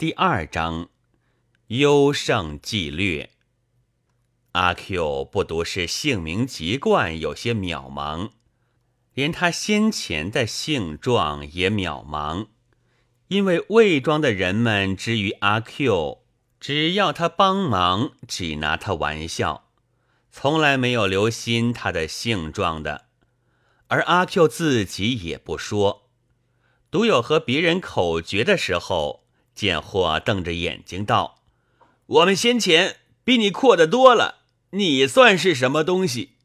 第二章，优胜计略。阿 Q 不独是姓名籍贯有些渺茫，连他先前的性状也渺茫。因为魏庄的人们之于阿 Q，只要他帮忙，只拿他玩笑，从来没有留心他的性状的。而阿 Q 自己也不说，独有和别人口诀的时候。贱货瞪着眼睛道：“我们先前比你阔得多了，你算是什么东西？”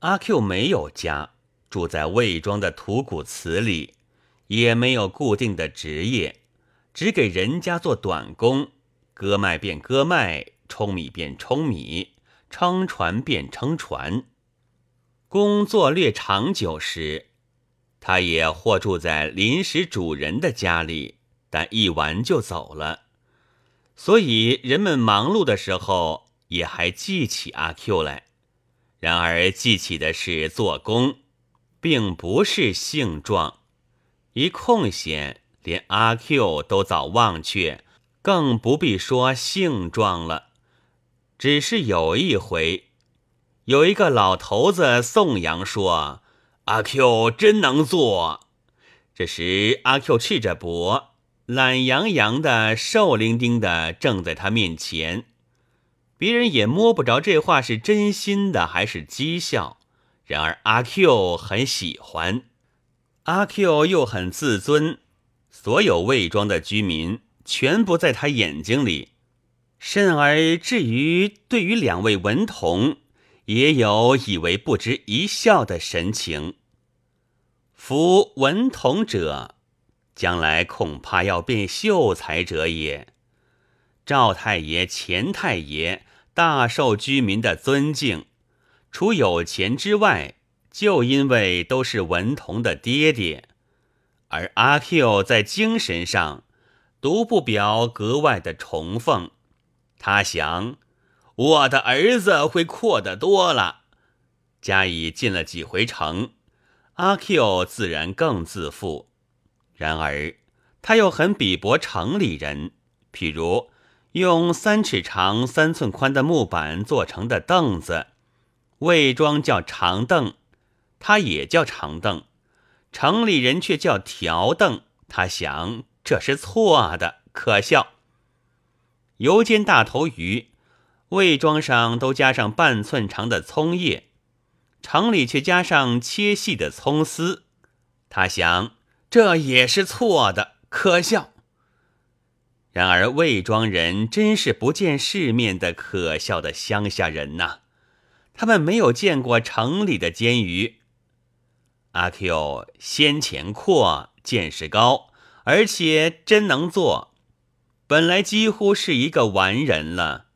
阿 Q 没有家，住在魏庄的土谷祠里，也没有固定的职业，只给人家做短工，割麦便割麦，舂米便舂米，撑船便撑船。工作略长久时，他也或住在临时主人的家里。但一完就走了，所以人们忙碌的时候也还记起阿 Q 来。然而记起的是做工，并不是性状。一空闲，连阿 Q 都早忘却，更不必说性状了。只是有一回，有一个老头子颂扬说：“阿 Q 真能做。”这时阿 Q 赤着脖。懒洋洋的、瘦伶仃的，正在他面前，别人也摸不着这话是真心的还是讥笑。然而阿 Q 很喜欢，阿 Q 又很自尊，所有魏庄的居民全不在他眼睛里，甚而至于对于两位文童，也有以为不值一笑的神情。夫文童者。将来恐怕要变秀才者也。赵太爷、钱太爷大受居民的尊敬，除有钱之外，就因为都是文童的爹爹。而阿 Q 在精神上独不表格外的崇奉。他想，我的儿子会阔得多了。加以进了几回城，阿 Q 自然更自负。然而，他又很鄙薄城里人。譬如用三尺长、三寸宽的木板做成的凳子，魏庄叫长凳，他也叫长凳；城里人却叫条凳。他想这是错的，可笑。油煎大头鱼，魏庄上都加上半寸长的葱叶，城里却加上切细的葱丝。他想。这也是错的，可笑。然而魏庄人真是不见世面的可笑的乡下人呐！他们没有见过城里的煎鱼。阿 Q 先前阔，见识高，而且真能做，本来几乎是一个完人了。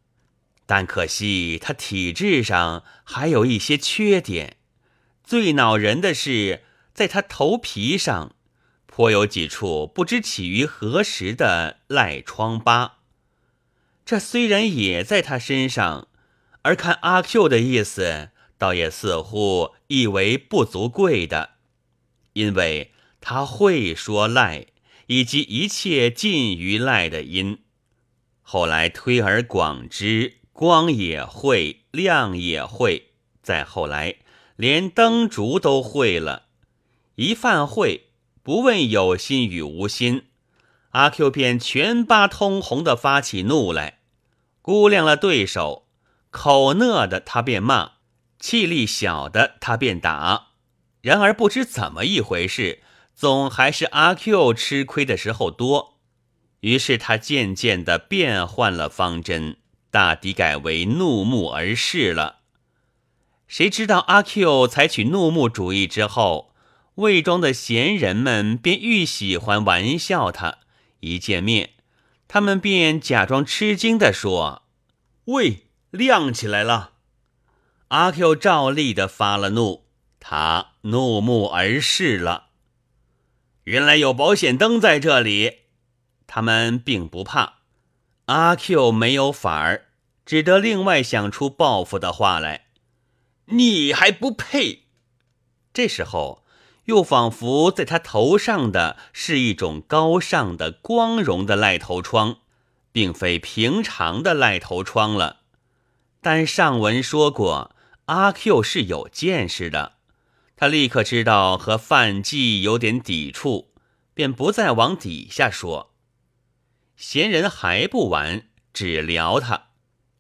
但可惜他体质上还有一些缺点，最恼人的是在他头皮上。颇有几处不知起于何时的赖疮疤，这虽然也在他身上，而看阿 Q 的意思，倒也似乎意为不足贵的，因为他会说赖，以及一切近于赖的音。后来推而广之，光也会，亮也会，再后来连灯烛都会了，一犯会。不问有心与无心，阿 Q 便全巴通红的发起怒来，估量了对手，口讷的他便骂，气力小的他便打。然而不知怎么一回事，总还是阿 Q 吃亏的时候多。于是他渐渐的变换了方针，大抵改为怒目而视了。谁知道阿 Q 采取怒目主义之后。魏庄的闲人们便愈喜欢玩笑他，一见面，他们便假装吃惊地说：“喂，亮起来了！”阿 Q 照例的发了怒，他怒目而视了。原来有保险灯在这里，他们并不怕。阿 Q 没有法儿，只得另外想出报复的话来：“你还不配！”这时候。又仿佛在他头上的是一种高尚的、光荣的赖头疮，并非平常的赖头疮了。但上文说过，阿 Q 是有见识的，他立刻知道和范纪有点抵触，便不再往底下说。闲人还不完，只聊他，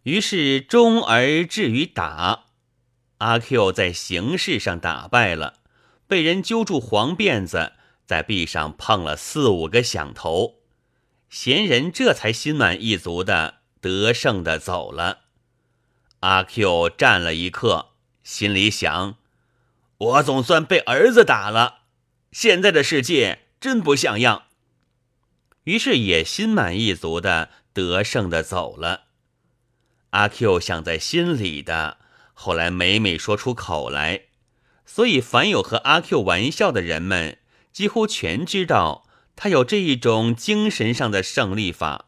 于是终而至于打。阿 Q 在形式上打败了。被人揪住黄辫子，在壁上碰了四五个响头，闲人这才心满意足的得胜的走了。阿 Q 站了一刻，心里想：我总算被儿子打了，现在的世界真不像样。于是也心满意足的得胜的走了。阿 Q 想在心里的，后来每每说出口来。所以，凡有和阿 Q 玩笑的人们，几乎全知道他有这一种精神上的胜利法。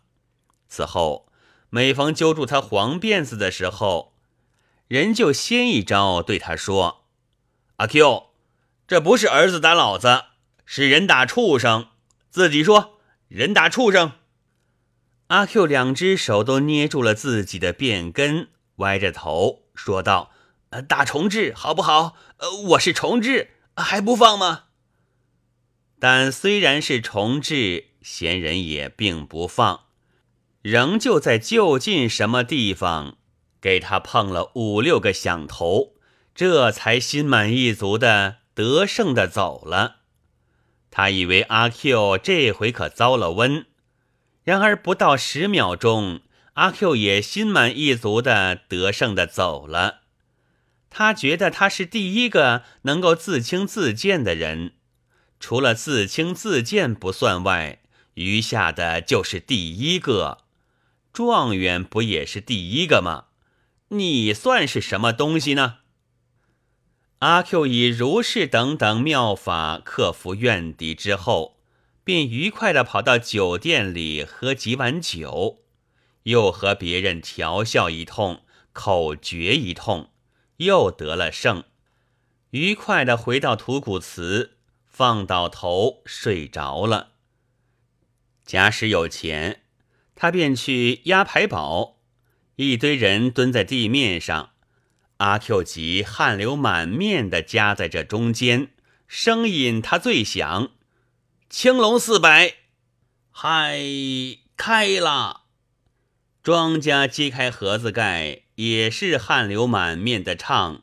此后，每逢揪住他黄辫子的时候，人就先一招对他说：“阿 Q，这不是儿子打老子，是人打畜生。自己说，人打畜生。”阿 Q 两只手都捏住了自己的辫根，歪着头说道。打重置好不好？呃，我是重置，还不放吗？但虽然是重置，闲人也并不放，仍旧在就近什么地方给他碰了五六个响头，这才心满意足的得胜的走了。他以为阿 Q 这回可遭了瘟，然而不到十秒钟，阿 Q 也心满意足的得胜的走了。他觉得他是第一个能够自轻自贱的人，除了自轻自贱不算外，余下的就是第一个。状元不也是第一个吗？你算是什么东西呢？阿 Q 以如是等等妙法克服怨敌之后，便愉快地跑到酒店里喝几碗酒，又和别人调笑一通，口诀一通。又得了胜，愉快的回到土谷祠，放倒头睡着了。假使有钱，他便去压牌宝，一堆人蹲在地面上，阿 Q 急汗流满面的夹在这中间，声音他最响，青龙四百，嗨，开了。庄家揭开盒子盖。也是汗流满面的唱：“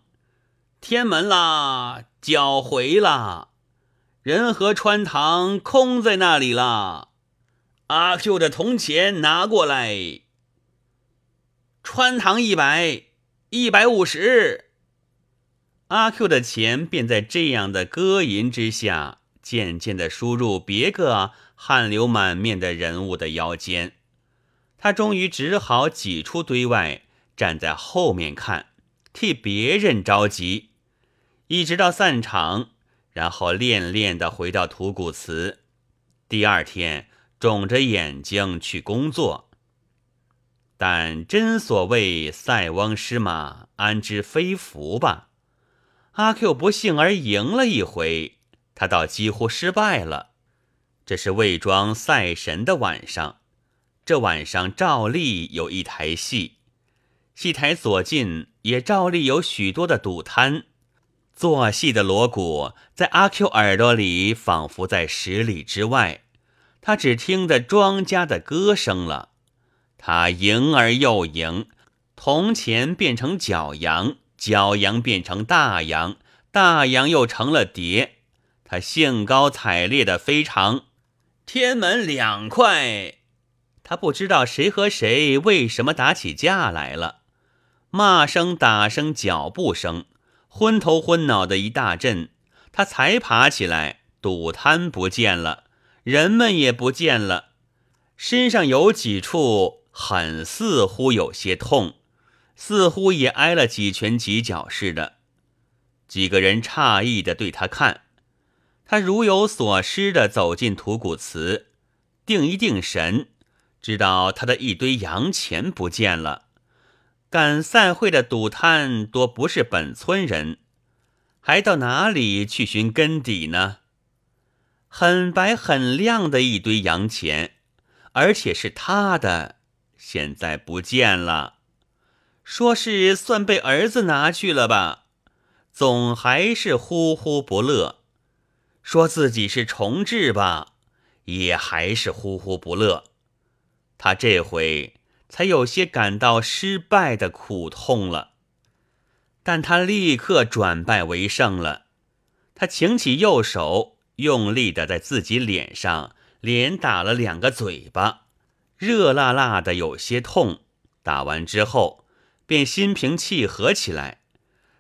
天门啦，脚回啦，人和穿堂空在那里啦，阿 Q 的铜钱拿过来，穿堂一百，一百五十。”阿 Q 的钱便在这样的歌吟之下，渐渐的输入别个汗流满面的人物的腰间，他终于只好挤出堆外。站在后面看，替别人着急，一直到散场，然后恋恋的回到土谷祠。第二天，肿着眼睛去工作。但真所谓塞翁失马，安知非福吧？阿 Q 不幸而赢了一回，他倒几乎失败了。这是魏庄赛神的晚上，这晚上照例有一台戏。戏台左近也照例有许多的赌摊，做戏的锣鼓在阿 Q 耳朵里仿佛在十里之外，他只听得庄家的歌声了。他赢而又赢，铜钱变成角羊，角羊变成大羊，大羊又成了蝶。他兴高采烈的非常，天门两块，他不知道谁和谁为什么打起架来了。骂声、打声、脚步声，昏头昏脑的一大阵。他才爬起来，赌摊不见了，人们也不见了，身上有几处很似乎有些痛，似乎也挨了几拳几脚似的。几个人诧异的对他看，他如有所失的走进土谷祠，定一定神，知道他的一堆洋钱不见了。赶散会的赌摊多不是本村人，还到哪里去寻根底呢？很白很亮的一堆洋钱，而且是他的，现在不见了。说是算被儿子拿去了吧，总还是呼呼不乐。说自己是重置吧，也还是呼呼不乐。他这回才有些感到失败的苦痛了。但他立刻转败为胜了。他擎起右手，用力的在自己脸上连打了两个嘴巴，热辣辣的，有些痛。打完之后，便心平气和起来，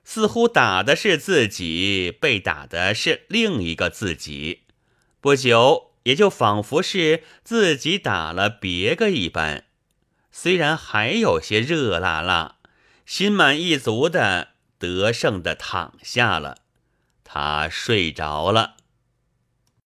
似乎打的是自己，被打的是另一个自己。不久，也就仿佛是自己打了别个一般，虽然还有些热辣辣，心满意足的。得胜的躺下了，他睡着了。